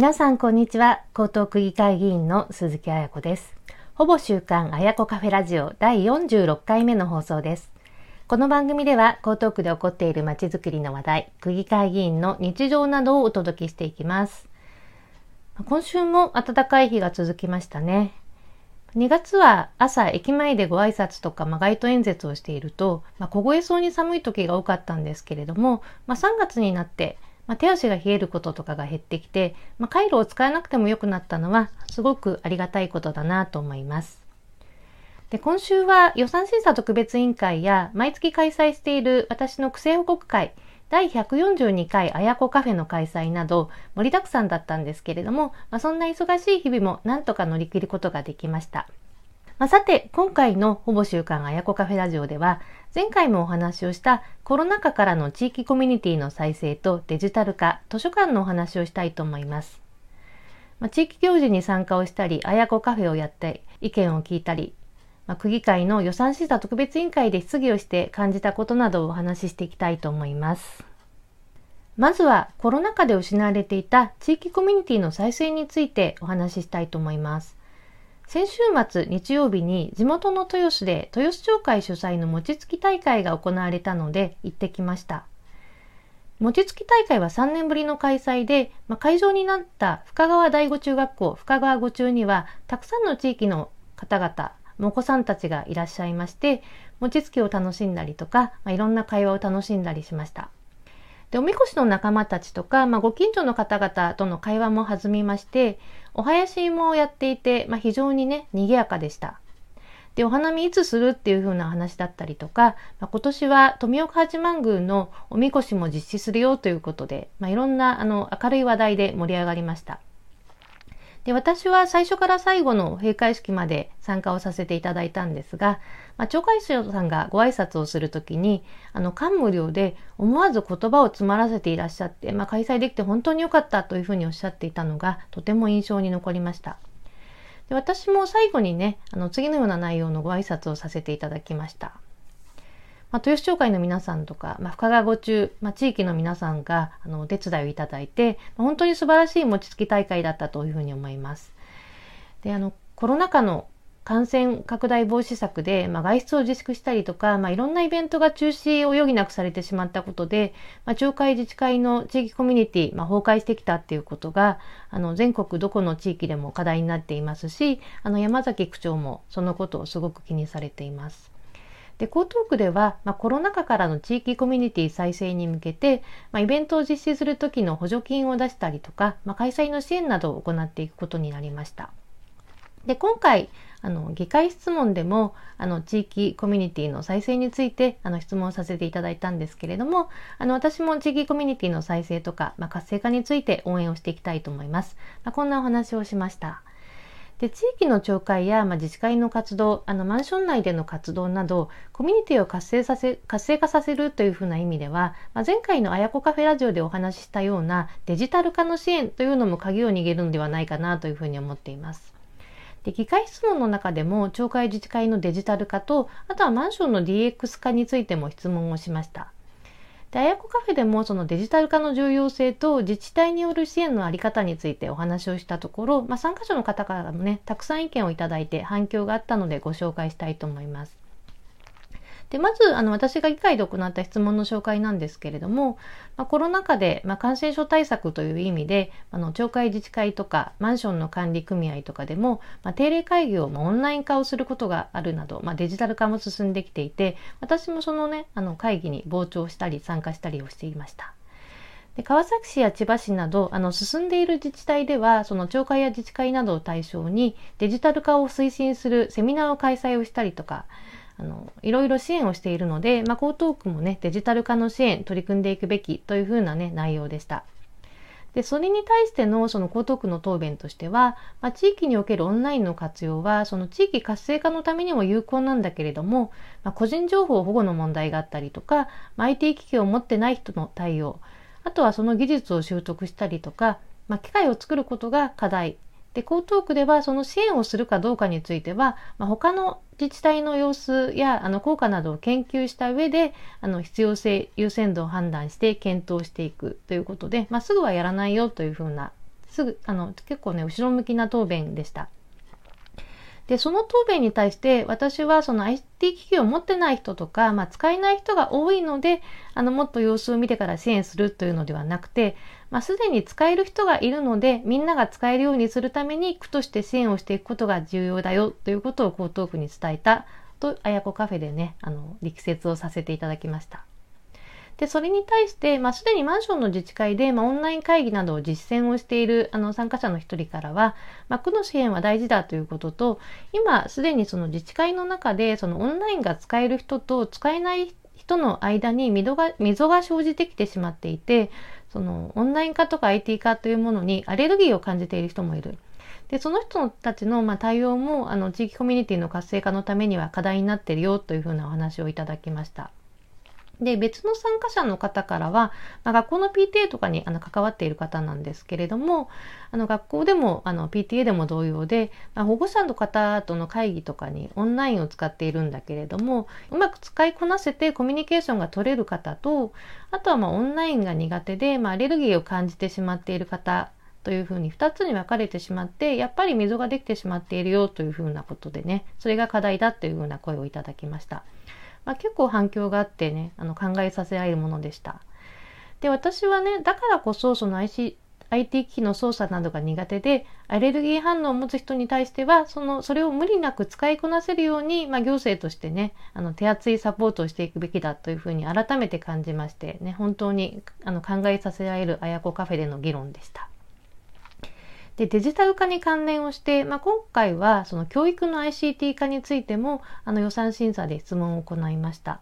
皆さんこんにちは。江東区議会議員の鈴木彩子です。ほぼ週刊彩子カフェラジオ第46回目の放送です。この番組では江東区で起こっているまちづくりの話題、区議会議員の日常などをお届けしていきます。今週も暖かい日が続きましたね。2月は朝駅前でご挨拶とか、まあ、街頭演説をしていると、まあ、凍えそうに寒い時が多かったんですけれども、まあ、3月になってまあ、手足が冷えることとかが減ってきて、まあ、回路を使わなくても良くなったのはすごくありがたいことだなと思います。で今週は予算審査特別委員会や毎月開催している私の区政報告会第142回あやこカフェの開催など盛りだくさんだったんですけれども、まあ、そんな忙しい日々もなんとか乗り切ることができました。まあ、さて、今回のほぼ週刊あやこカフェラジオでは、前回もお話をしたコロナ禍からの地域コミュニティの再生とデジタル化、図書館のお話をしたいと思います。まあ、地域行事に参加をしたり、あやこカフェをやって意見を聞いたり、まあ、区議会の予算審査特別委員会で質疑をして感じたことなどをお話ししていきたいと思います。まずはコロナ禍で失われていた地域コミュニティの再生についてお話ししたいと思います。先週末日曜日に地元の豊洲で豊洲町会主催の餅つき大会が行われたので行ってきました。餅つき大会は3年ぶりの開催で、まあ、会場になった深川第五中学校深川五中にはたくさんの地域の方々お子さんたちがいらっしゃいまして餅つきを楽しんだりとか、まあ、いろんな会話を楽しんだりしました。で、おみこしの仲間たちとか、まあ、ご近所の方々との会話も弾みまして、お囃子もやっていて、まあ、非常にね、賑やかでした。で、お花見いつするっていう風な話だったりとか、まあ、今年は富岡八幡宮のおみこしも実施するよということで、まあ、いろんなあの明るい話題で盛り上がりました。で私は最初から最後の閉会式まで参加をさせていただいたんですが、まあ、町会長さんがご挨拶をするときに、あの、感無量で思わず言葉を詰まらせていらっしゃって、まあ、開催できて本当に良かったというふうにおっしゃっていたのが、とても印象に残りました。で私も最後にね、あの、次のような内容のご挨拶をさせていただきました。まあ、豊洲町会の皆さんとか、まあ、深川五中、まあ、地域の皆さんがあのお手伝いをいただいて、まあ、本当に素晴らしい餅つき大会だったというふうに思います。であのコロナ禍の感染拡大防止策で、まあ、外出を自粛したりとか、まあ、いろんなイベントが中止を余儀なくされてしまったことで、まあ、町会自治会の地域コミュニティ、まあ、崩壊してきたっていうことがあの全国どこの地域でも課題になっていますしあの山崎区長もそのことをすごく気にされています。で江東区では、まあ、コロナ禍からの地域コミュニティ再生に向けて、まあ、イベントを実施する時の補助金を出したりとか、まあ、開催の支援などを行っていくことになりました。で今回あの議会質問でもあの地域コミュニティの再生についてあの質問させていただいたんですけれどもあの私も地域コミュニティの再生とか、まあ、活性化について応援をしていきたいと思います。まあ、こんなお話をしました。で地域の町会や、まあ、自治会の活動あのマンション内での活動などコミュニティを活性させ活性化させるというふうな意味では、まあ、前回のあやこカフェラジオでお話ししたようなデジタル化の支援というのも鍵を握るんではないかなというふうに思っています。で議会質問の中でも町会自治会のデジタル化とあとはマンションの DX 化についても質問をしました。で、あやこカフェでもそのデジタル化の重要性と自治体による支援のあり方についてお話をしたところ、まあ、参加者の方からもね、たくさん意見をいただいて反響があったのでご紹介したいと思います。で、まず、あの、私が議会で行った質問の紹介なんですけれども、まあ、コロナ禍で、まあ、感染症対策という意味で、あの、町会自治会とか、マンションの管理組合とかでも、まあ、定例会議を、まあ、オンライン化をすることがあるなど、まあ、デジタル化も進んできていて、私もそのね、あの、会議に傍聴したり参加したりをしていました。で川崎市や千葉市などあの進んでいる自治体ではその町会や自治会などを対象にデジタル化を推進するセミナーを開催をしたりとかあのいろいろ支援をしているので、まあ、江東区もねデジタル化の支援取り組んでいくべきというふうなね内容でした。でそれに対してのその江東区の答弁としては、まあ、地域におけるオンラインの活用はその地域活性化のためにも有効なんだけれども、まあ、個人情報保護の問題があったりとか、まあ、IT 機器を持ってない人の対応あとはその技術を習得したりとか、まあ、機械を作ることが課題で江東区ではその支援をするかどうかについては、まあ、他の自治体の様子やあの効果などを研究した上であの必要性優先度を判断して検討していくということで、まあ、すぐはやらないよというふうなすぐ、あの、結構ね、後ろ向きな答弁でした。で、その答弁に対して私はその IT 機器を持ってない人とか、まあ、使えない人が多いので、あの、もっと様子を見てから支援するというのではなくて、まあ、すでに使える人がいるので、みんなが使えるようにするために区として支援をしていくことが重要だよということを江東区に伝えたと、あやこカフェでね、あの、力説をさせていただきました。で、それに対して、まあ、すでにマンションの自治会で、まあ、オンライン会議などを実践をしているあの参加者の一人からは、まあ、区の支援は大事だということと、今すでにその自治会の中で、そのオンラインが使える人と使えない人の間に溝が溝が生じてきてしまっていて、そのオンライン化とか IT 化というものにアレルギーを感じている人もいる。で、その人たちのまあ対応もあの地域コミュニティの活性化のためには課題になっているよというふうなお話をいただきました。で、別の参加者の方からは、まあ、学校の PTA とかにあの関わっている方なんですけれども、あの学校でもあの PTA でも同様で、まあ、保護者の方との会議とかにオンラインを使っているんだけれども、うまく使いこなせてコミュニケーションが取れる方と、あとはまあオンラインが苦手で、まあ、アレルギーを感じてしまっている方というふうに2つに分かれてしまって、やっぱり溝ができてしまっているよというふうなことでね、それが課題だというふうな声をいただきました。まあ、結構反響があってね、あの考えさせられるものでした。で、私はね、だからこそその IC、IT 機器の操作などが苦手で、アレルギー反応を持つ人に対しては、その、それを無理なく使いこなせるように、まあ、行政としてね、あの、手厚いサポートをしていくべきだというふうに改めて感じまして、ね、本当に、あの、考えさせられるあやこカフェでの議論でした。で、デジタル化に関連をして、まあ、今回はその教育の ICT 化についてもあの予算審査で質問を行いました。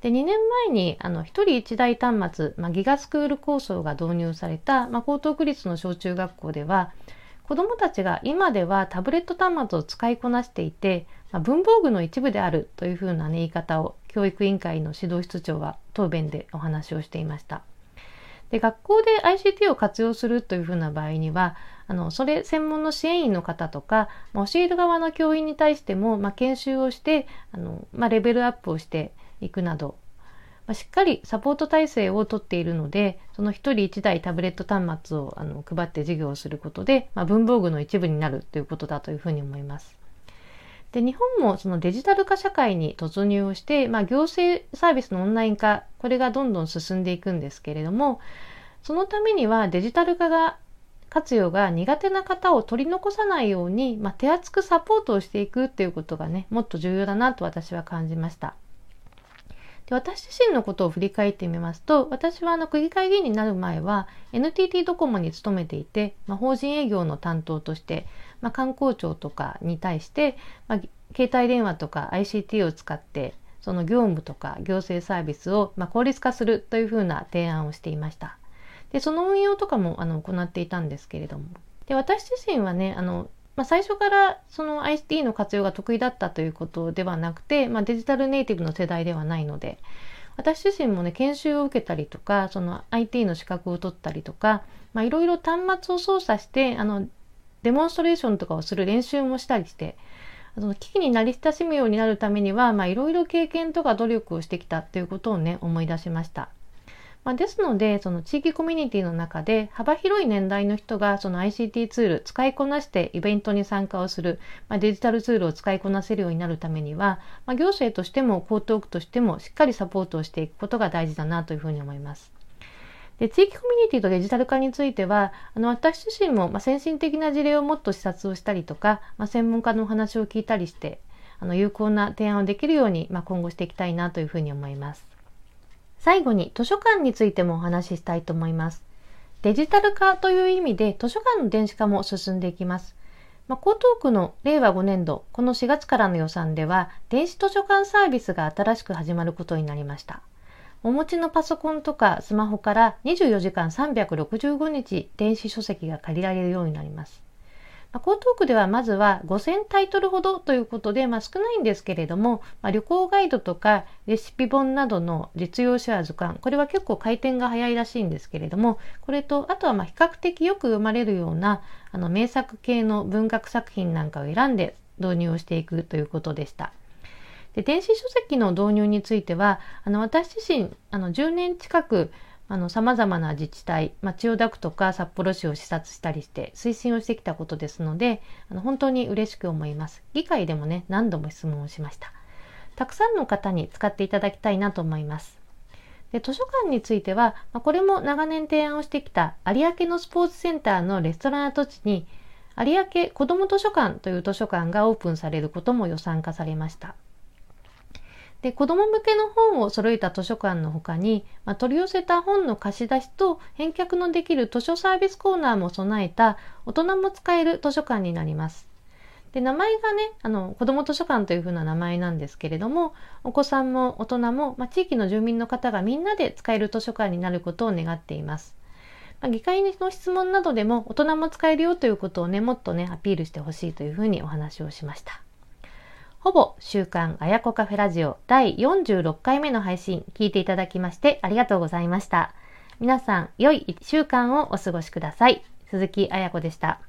で、2年前にあの1人1台端末、まあ、ギガスクール構想が導入された、まあ、江東区立の小中学校では、子どもたちが今ではタブレット端末を使いこなしていて、まあ、文房具の一部であるというふうな、ね、言い方を教育委員会の指導室長は答弁でお話をしていました。で、学校で ICT を活用するというふうな場合には、あの、それ専門の支援員の方とか、まあ、教える側の教員に対しても、まあ、研修をして、あの、まあ、レベルアップをしていくなど、まあ、しっかりサポート体制をとっているので、その一人一台タブレット端末をあの配って授業をすることで、まあ、文房具の一部になるということだというふうに思います。で、日本もそのデジタル化社会に突入をして、まあ、行政サービスのオンライン化、これがどんどん進んでいくんですけれども、そのためにはデジタル化が活用が苦手な方を取り残さないように、まあ、手厚くサポートをしていくっていうことがね、もっと重要だなと私は感じました。で私自身のことを振り返ってみますと、私はあの区議会議員になる前は NTT ドコモに勤めていて、まあ、法人営業の担当として、まあ、観光庁とかに対して、まあ、携帯電話とか ICT を使ってその業務とか行政サービスをま効率化するというふうな提案をしていました。で、その運用とかもあの行っていたんですけれども。で、私自身はね、あの、まあ、最初からその ICT の活用が得意だったということではなくて、まあ、デジタルネイティブの世代ではないので、私自身もね、研修を受けたりとか、その IT の資格を取ったりとか、いろいろ端末を操作して、あの、デモンストレーションとかをする練習もしたりして、その機になり親しむようになるためには、いろいろ経験とか努力をしてきたっていうことをね、思い出しました。まあ、ですので、その地域コミュニティの中で幅広い年代の人がその ICT ツール使いこなしてイベントに参加をする、まあ、デジタルツールを使いこなせるようになるためには、まあ、行政としても江東区としてもしっかりサポートをしていくことが大事だなというふうに思います。で地域コミュニティとデジタル化については、あの私自身もま先進的な事例をもっと視察をしたりとか、まあ、専門家のお話を聞いたりして、あの有効な提案をできるように、まあ、今後していきたいなというふうに思います。最後に図書館についてもお話ししたいと思います。デジタル化という意味で図書館の電子化も進んでいきます。まあ、江東区の令和5年度、この4月からの予算では、電子図書館サービスが新しく始まることになりました。お持ちのパソコンとかスマホから24時間365日電子書籍が借りられるようになります。江東区ではまずは5000タイトルほどということで、まあ、少ないんですけれども、まあ、旅行ガイドとかレシピ本などの実用書や図鑑、これは結構回転が早いらしいんですけれども、これと、あとはま比較的よく読まれるようなあの名作系の文学作品なんかを選んで導入をしていくということでした。で電子書籍の導入については、あの私自身あの10年近くあの、様々な自治体、まあ、千代田区とか札幌市を視察したりして推進をしてきたことですので、あの本当に嬉しく思います。議会でもね、何度も質問をしました。たくさんの方に使っていただきたいなと思います。で図書館については、まあ、これも長年提案をしてきた有明のスポーツセンターのレストラン跡地に有明子ども図書館という図書館がオープンされることも予算化されました。で、子供向けの本を揃えた図書館の他に、まあ、取り寄せた本の貸し出しと返却のできる図書サービスコーナーも備えた大人も使える図書館になります。で、名前がね、あの、子供図書館というふうな名前なんですけれども、お子さんも大人も、まあ、地域の住民の方がみんなで使える図書館になることを願っています。まあ、議会の質問などでも大人も使えるよということをね、もっとね、アピールしてほしいというふうにお話をしました。ほぼ週刊あやこカフェラジオ第46回目の配信聞いていただきましてありがとうございました。皆さん良い1週間をお過ごしください。鈴木あやこでした。